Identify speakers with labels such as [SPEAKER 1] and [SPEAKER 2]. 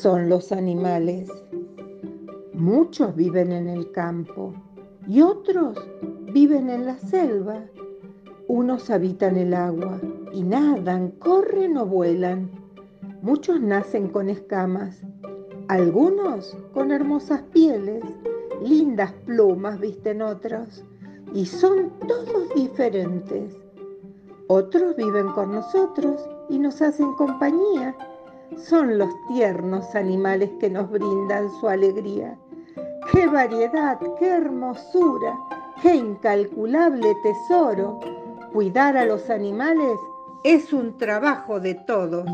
[SPEAKER 1] son los animales? Muchos viven en el campo y otros viven en la selva. Unos habitan el agua y nadan, corren o vuelan. Muchos nacen con escamas, algunos con hermosas pieles, lindas plumas visten otros y son todos diferentes. Otros viven con nosotros y nos hacen compañía. Son los tiernos animales que nos brindan su alegría. ¡Qué variedad, qué hermosura, qué incalculable tesoro! Cuidar a los animales es un trabajo de todos.